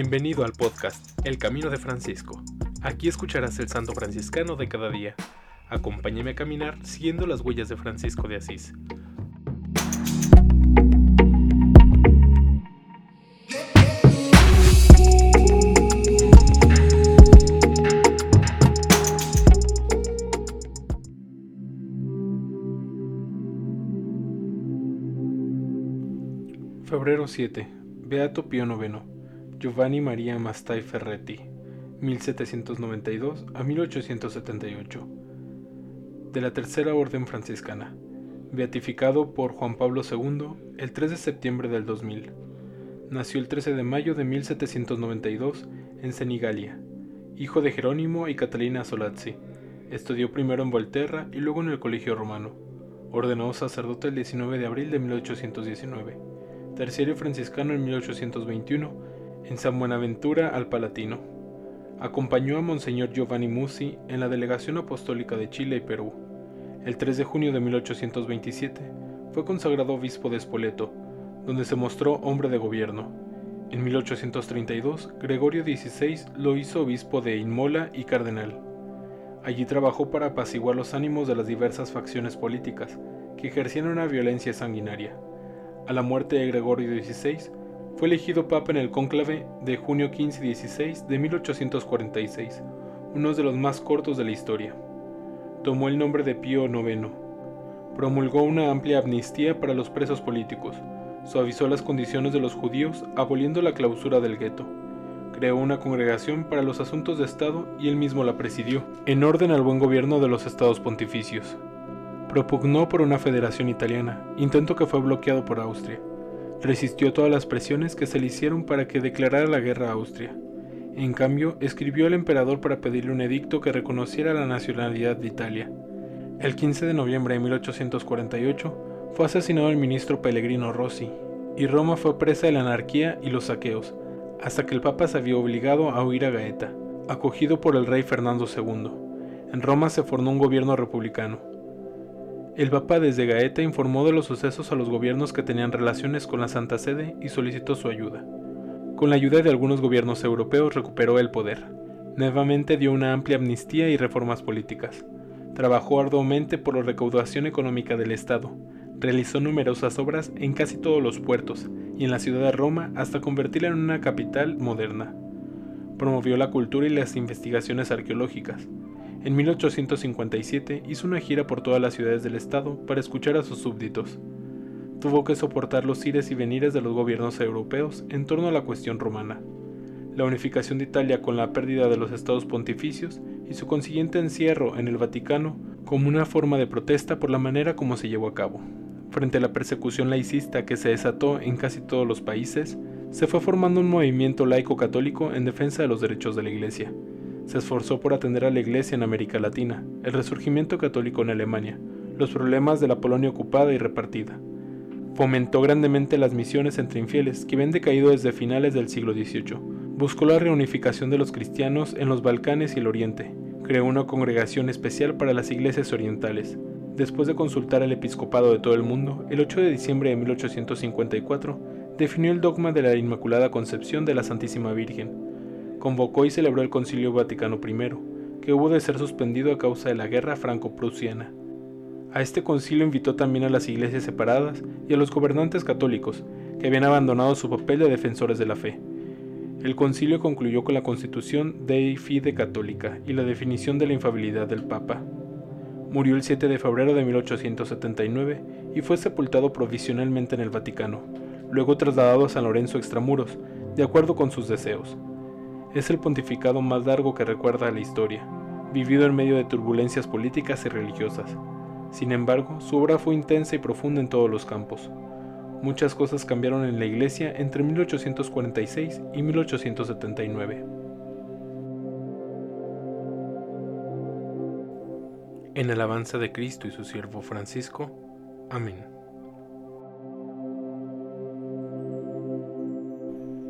Bienvenido al podcast El Camino de Francisco. Aquí escucharás el santo franciscano de cada día. Acompáñame a caminar siguiendo las huellas de Francisco de Asís. Febrero 7. Beato Pío IX. Giovanni Maria Mastai Ferretti, 1792 a 1878, de la Tercera Orden Franciscana, beatificado por Juan Pablo II el 3 de septiembre del 2000. Nació el 13 de mayo de 1792 en Senigallia, hijo de Jerónimo y Catalina Solazzi. Estudió primero en Volterra y luego en el Colegio Romano. Ordenó sacerdote el 19 de abril de 1819. Terciario franciscano en 1821 en San Buenaventura al Palatino. Acompañó a Monseñor Giovanni Musi en la delegación apostólica de Chile y Perú. El 3 de junio de 1827 fue consagrado obispo de Spoleto, donde se mostró hombre de gobierno. En 1832, Gregorio XVI lo hizo obispo de Inmola y cardenal. Allí trabajó para apaciguar los ánimos de las diversas facciones políticas, que ejercían una violencia sanguinaria. A la muerte de Gregorio XVI, fue elegido papa en el cónclave de junio 15 y 16 de 1846, uno de los más cortos de la historia. Tomó el nombre de Pío IX. Promulgó una amplia amnistía para los presos políticos, suavizó las condiciones de los judíos aboliendo la clausura del gueto, creó una congregación para los asuntos de Estado y él mismo la presidió, en orden al buen gobierno de los estados pontificios. Propugnó por una federación italiana, intento que fue bloqueado por Austria Resistió todas las presiones que se le hicieron para que declarara la guerra a Austria. En cambio, escribió al emperador para pedirle un edicto que reconociera la nacionalidad de Italia. El 15 de noviembre de 1848 fue asesinado el ministro Pellegrino Rossi, y Roma fue presa de la anarquía y los saqueos, hasta que el Papa se vio obligado a huir a Gaeta, acogido por el rey Fernando II. En Roma se formó un gobierno republicano. El Papa desde Gaeta informó de los sucesos a los gobiernos que tenían relaciones con la Santa Sede y solicitó su ayuda. Con la ayuda de algunos gobiernos europeos recuperó el poder. Nuevamente dio una amplia amnistía y reformas políticas. Trabajó arduamente por la recaudación económica del Estado. Realizó numerosas obras en casi todos los puertos y en la ciudad de Roma hasta convertirla en una capital moderna. Promovió la cultura y las investigaciones arqueológicas en 1857 hizo una gira por todas las ciudades del estado para escuchar a sus súbditos. Tuvo que soportar los ires y venires de los gobiernos europeos en torno a la cuestión romana, la unificación de Italia con la pérdida de los estados pontificios y su consiguiente encierro en el Vaticano como una forma de protesta por la manera como se llevó a cabo. Frente a la persecución laicista que se desató en casi todos los países, se fue formando un movimiento laico católico en defensa de los derechos de la Iglesia, se esforzó por atender a la Iglesia en América Latina, el resurgimiento católico en Alemania, los problemas de la Polonia ocupada y repartida. Fomentó grandemente las misiones entre infieles que habían decaído desde finales del siglo XVIII. Buscó la reunificación de los cristianos en los Balcanes y el Oriente. Creó una congregación especial para las iglesias orientales. Después de consultar al episcopado de todo el mundo, el 8 de diciembre de 1854, definió el dogma de la Inmaculada Concepción de la Santísima Virgen, convocó y celebró el Concilio Vaticano I, que hubo de ser suspendido a causa de la guerra franco-prusiana. A este concilio invitó también a las iglesias separadas y a los gobernantes católicos, que habían abandonado su papel de defensores de la fe. El concilio concluyó con la constitución Dei Fide Católica y la definición de la infabilidad del Papa. Murió el 7 de febrero de 1879 y fue sepultado provisionalmente en el Vaticano, luego trasladado a San Lorenzo Extramuros, de acuerdo con sus deseos es el pontificado más largo que recuerda la historia, vivido en medio de turbulencias políticas y religiosas. Sin embargo, su obra fue intensa y profunda en todos los campos. Muchas cosas cambiaron en la Iglesia entre 1846 y 1879. En alabanza de Cristo y su siervo Francisco. Amén.